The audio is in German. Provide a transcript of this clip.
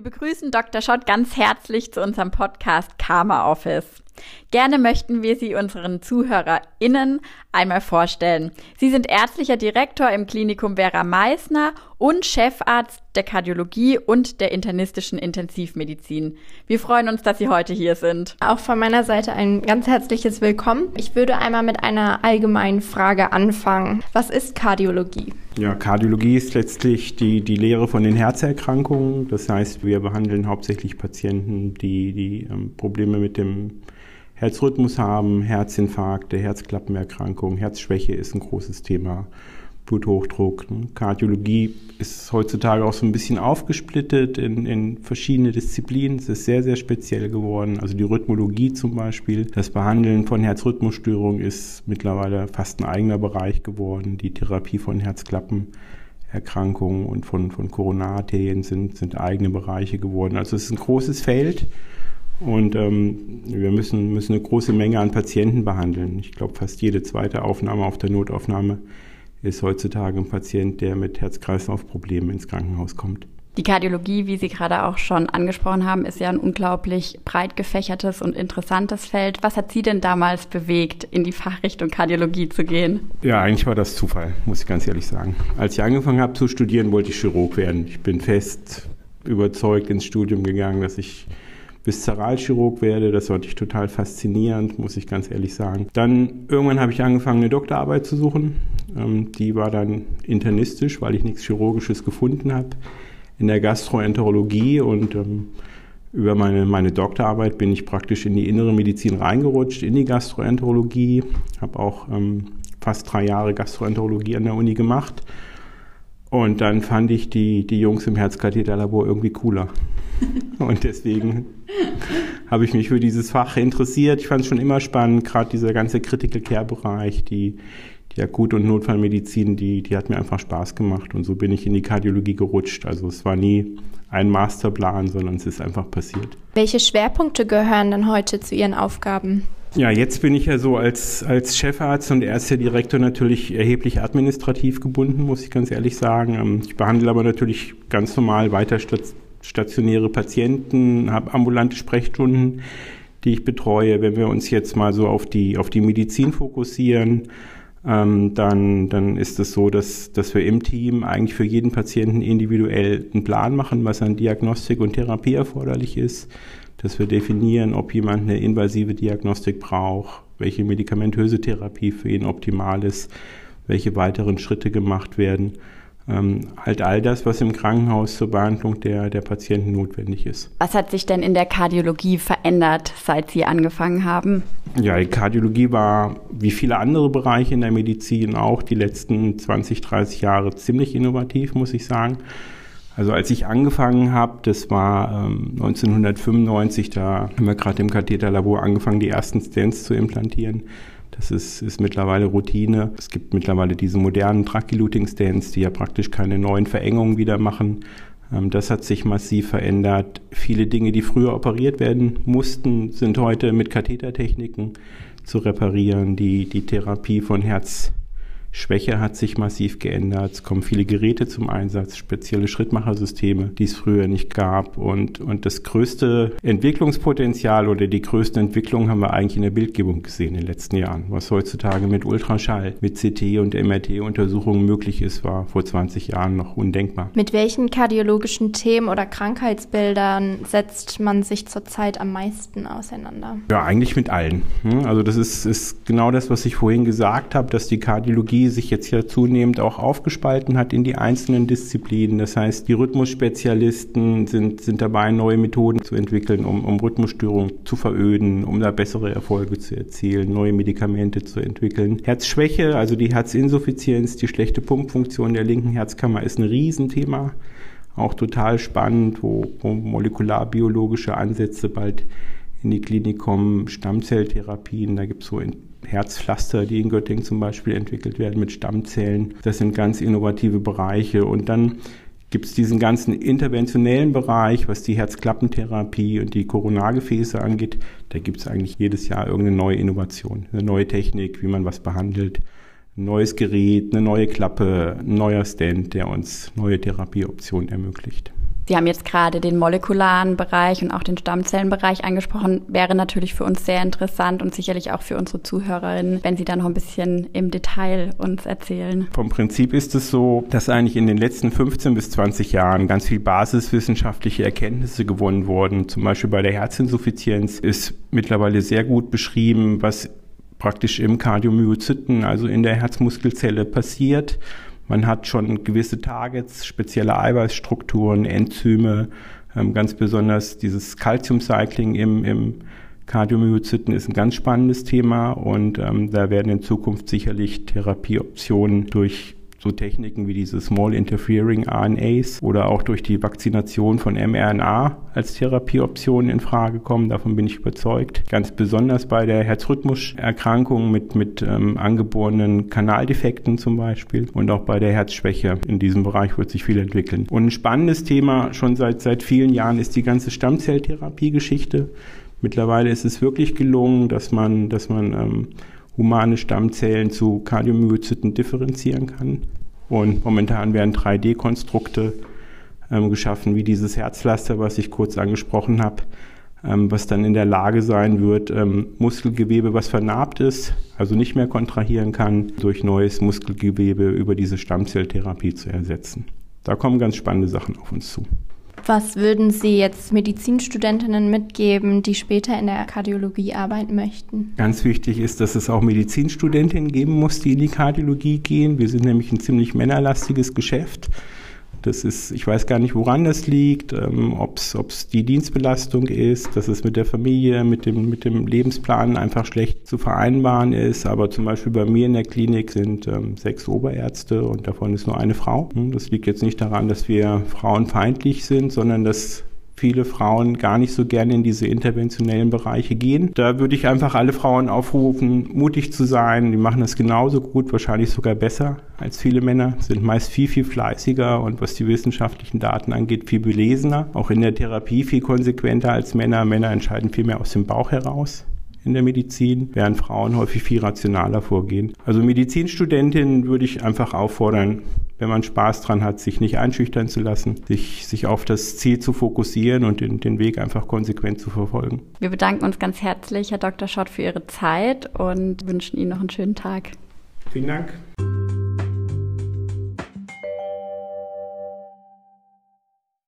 Wir begrüßen Dr. Schott ganz herzlich zu unserem Podcast Karma Office. Gerne möchten wir Sie unseren ZuhörerInnen einmal vorstellen. Sie sind ärztlicher Direktor im Klinikum Vera Meissner und Chefarzt der Kardiologie und der internistischen Intensivmedizin. Wir freuen uns, dass Sie heute hier sind. Auch von meiner Seite ein ganz herzliches Willkommen. Ich würde einmal mit einer allgemeinen Frage anfangen. Was ist Kardiologie? Ja, Kardiologie ist letztlich die, die Lehre von den Herzerkrankungen. Das heißt, wir behandeln hauptsächlich Patienten, die, die ähm, Probleme mit dem Herzrhythmus haben, Herzinfarkte, Herzklappenerkrankungen, Herzschwäche ist ein großes Thema, Bluthochdruck. Kardiologie ist heutzutage auch so ein bisschen aufgesplittet in, in verschiedene Disziplinen. Es ist sehr, sehr speziell geworden. Also die Rhythmologie zum Beispiel, das Behandeln von Herzrhythmusstörungen ist mittlerweile fast ein eigener Bereich geworden. Die Therapie von Herzklappenerkrankungen und von, von Koronararterien sind, sind eigene Bereiche geworden. Also es ist ein großes Feld und ähm, wir müssen, müssen eine große Menge an Patienten behandeln. Ich glaube, fast jede zweite Aufnahme auf der Notaufnahme ist heutzutage ein Patient, der mit Herz-Kreislauf-Problemen ins Krankenhaus kommt. Die Kardiologie, wie Sie gerade auch schon angesprochen haben, ist ja ein unglaublich breit gefächertes und interessantes Feld. Was hat Sie denn damals bewegt, in die Fachrichtung Kardiologie zu gehen? Ja, eigentlich war das Zufall, muss ich ganz ehrlich sagen. Als ich angefangen habe zu studieren, wollte ich Chirurg werden. Ich bin fest überzeugt ins Studium gegangen, dass ich Viszeralchirurg werde. Das fand ich total faszinierend, muss ich ganz ehrlich sagen. Dann irgendwann habe ich angefangen, eine Doktorarbeit zu suchen. Ähm, die war dann internistisch, weil ich nichts Chirurgisches gefunden habe in der Gastroenterologie und ähm, über meine, meine Doktorarbeit bin ich praktisch in die innere Medizin reingerutscht, in die Gastroenterologie, habe auch ähm, fast drei Jahre Gastroenterologie an der Uni gemacht. Und dann fand ich die, die Jungs im Herzkatheterlabor irgendwie cooler. Und deswegen habe ich mich für dieses Fach interessiert. Ich fand es schon immer spannend, gerade dieser ganze Critical Care Bereich, die, die Akut- und Notfallmedizin, die, die hat mir einfach Spaß gemacht. Und so bin ich in die Kardiologie gerutscht. Also es war nie ein Masterplan, sondern es ist einfach passiert. Welche Schwerpunkte gehören denn heute zu Ihren Aufgaben? Ja, jetzt bin ich ja so als, als Chefarzt und Ärztedirektor natürlich erheblich administrativ gebunden, muss ich ganz ehrlich sagen. Ähm, ich behandle aber natürlich ganz normal weiter stationäre Patienten, habe ambulante Sprechstunden, die ich betreue. Wenn wir uns jetzt mal so auf die, auf die Medizin fokussieren, ähm, dann, dann ist es so, dass, dass wir im Team eigentlich für jeden Patienten individuell einen Plan machen, was an Diagnostik und Therapie erforderlich ist, dass wir definieren, ob jemand eine invasive Diagnostik braucht, welche medikamentöse Therapie für ihn optimal ist, welche weiteren Schritte gemacht werden ähm, halt all das, was im Krankenhaus zur Behandlung der, der Patienten notwendig ist. Was hat sich denn in der Kardiologie verändert, seit Sie angefangen haben? Ja, die Kardiologie war wie viele andere Bereiche in der Medizin auch die letzten 20, 30 Jahre ziemlich innovativ, muss ich sagen. Also als ich angefangen habe, das war ähm, 1995, da haben wir gerade im Katheterlabor angefangen, die ersten Stents zu implantieren. Das ist, ist mittlerweile Routine. Es gibt mittlerweile diese modernen Trachyluting-Stents, die ja praktisch keine neuen Verengungen wieder machen. Ähm, das hat sich massiv verändert. Viele Dinge, die früher operiert werden mussten, sind heute mit Kathetertechniken zu reparieren. Die, die Therapie von Herz Schwäche hat sich massiv geändert. Es kommen viele Geräte zum Einsatz, spezielle Schrittmachersysteme, die es früher nicht gab. Und, und das größte Entwicklungspotenzial oder die größte Entwicklung haben wir eigentlich in der Bildgebung gesehen in den letzten Jahren. Was heutzutage mit Ultraschall, mit CT und MRT-Untersuchungen möglich ist, war vor 20 Jahren noch undenkbar. Mit welchen kardiologischen Themen oder Krankheitsbildern setzt man sich zurzeit am meisten auseinander? Ja, eigentlich mit allen. Also das ist, ist genau das, was ich vorhin gesagt habe, dass die Kardiologie Kardiologie sich jetzt ja zunehmend auch aufgespalten hat in die einzelnen Disziplinen. Das heißt, die Rhythmusspezialisten sind, sind dabei, neue Methoden zu entwickeln, um, um Rhythmusstörungen zu veröden, um da bessere Erfolge zu erzielen, neue Medikamente zu entwickeln. Herzschwäche, also die Herzinsuffizienz, die schlechte Pumpfunktion der linken Herzkammer ist ein Riesenthema. Auch total spannend, wo, wo molekularbiologische Ansätze bald in die Klinik kommen, Stammzelltherapien, da gibt es so Herzpflaster, die in Göttingen zum Beispiel entwickelt werden mit Stammzellen. Das sind ganz innovative Bereiche. Und dann gibt es diesen ganzen interventionellen Bereich, was die Herzklappentherapie und die Koronargefäße angeht. Da gibt es eigentlich jedes Jahr irgendeine neue Innovation, eine neue Technik, wie man was behandelt, ein neues Gerät, eine neue Klappe, ein neuer Stand, der uns neue Therapieoptionen ermöglicht. Sie haben jetzt gerade den molekularen Bereich und auch den Stammzellenbereich angesprochen. Wäre natürlich für uns sehr interessant und sicherlich auch für unsere Zuhörerinnen, wenn Sie da noch ein bisschen im Detail uns erzählen. Vom Prinzip ist es so, dass eigentlich in den letzten 15 bis 20 Jahren ganz viel basiswissenschaftliche Erkenntnisse gewonnen wurden. Zum Beispiel bei der Herzinsuffizienz ist mittlerweile sehr gut beschrieben, was praktisch im Kardiomyozyten, also in der Herzmuskelzelle passiert. Man hat schon gewisse Targets, spezielle Eiweißstrukturen, Enzyme, ähm, ganz besonders dieses Calcium-Cycling im, im Kardiomyozyten ist ein ganz spannendes Thema und ähm, da werden in Zukunft sicherlich Therapieoptionen durch so Techniken wie diese Small Interfering RNAs oder auch durch die Vakzination von mRNA als Therapieoption in Frage kommen. Davon bin ich überzeugt. Ganz besonders bei der Herzrhythmuserkrankung mit, mit ähm, angeborenen Kanaldefekten zum Beispiel und auch bei der Herzschwäche. In diesem Bereich wird sich viel entwickeln. Und ein spannendes Thema schon seit, seit vielen Jahren ist die ganze Stammzelltherapie-Geschichte. Mittlerweile ist es wirklich gelungen, dass man, dass man ähm, humane Stammzellen zu Kardiomyozyten differenzieren kann. Und momentan werden 3D-Konstrukte ähm, geschaffen, wie dieses Herzpflaster, was ich kurz angesprochen habe, ähm, was dann in der Lage sein wird, ähm, Muskelgewebe, was vernarbt ist, also nicht mehr kontrahieren kann, durch neues Muskelgewebe über diese Stammzelltherapie zu ersetzen. Da kommen ganz spannende Sachen auf uns zu. Was würden Sie jetzt Medizinstudentinnen mitgeben, die später in der Kardiologie arbeiten möchten? Ganz wichtig ist, dass es auch Medizinstudentinnen geben muss, die in die Kardiologie gehen. Wir sind nämlich ein ziemlich männerlastiges Geschäft. Das ist, ich weiß gar nicht, woran das liegt, ähm, ob es die Dienstbelastung ist, dass es mit der Familie, mit dem, mit dem Lebensplan einfach schlecht zu vereinbaren ist. Aber zum Beispiel bei mir in der Klinik sind ähm, sechs Oberärzte und davon ist nur eine Frau. Hm, das liegt jetzt nicht daran, dass wir frauenfeindlich sind, sondern dass viele Frauen gar nicht so gerne in diese interventionellen Bereiche gehen. Da würde ich einfach alle Frauen aufrufen, mutig zu sein. Die machen das genauso gut, wahrscheinlich sogar besser als viele Männer, sind meist viel, viel fleißiger und was die wissenschaftlichen Daten angeht, viel belesener. Auch in der Therapie viel konsequenter als Männer. Männer entscheiden viel mehr aus dem Bauch heraus in der Medizin, während Frauen häufig viel rationaler vorgehen. Also Medizinstudentinnen würde ich einfach auffordern, wenn man Spaß dran hat, sich nicht einschüchtern zu lassen, sich, sich auf das Ziel zu fokussieren und den, den Weg einfach konsequent zu verfolgen. Wir bedanken uns ganz herzlich, Herr Dr. Schott, für Ihre Zeit und wünschen Ihnen noch einen schönen Tag. Vielen Dank.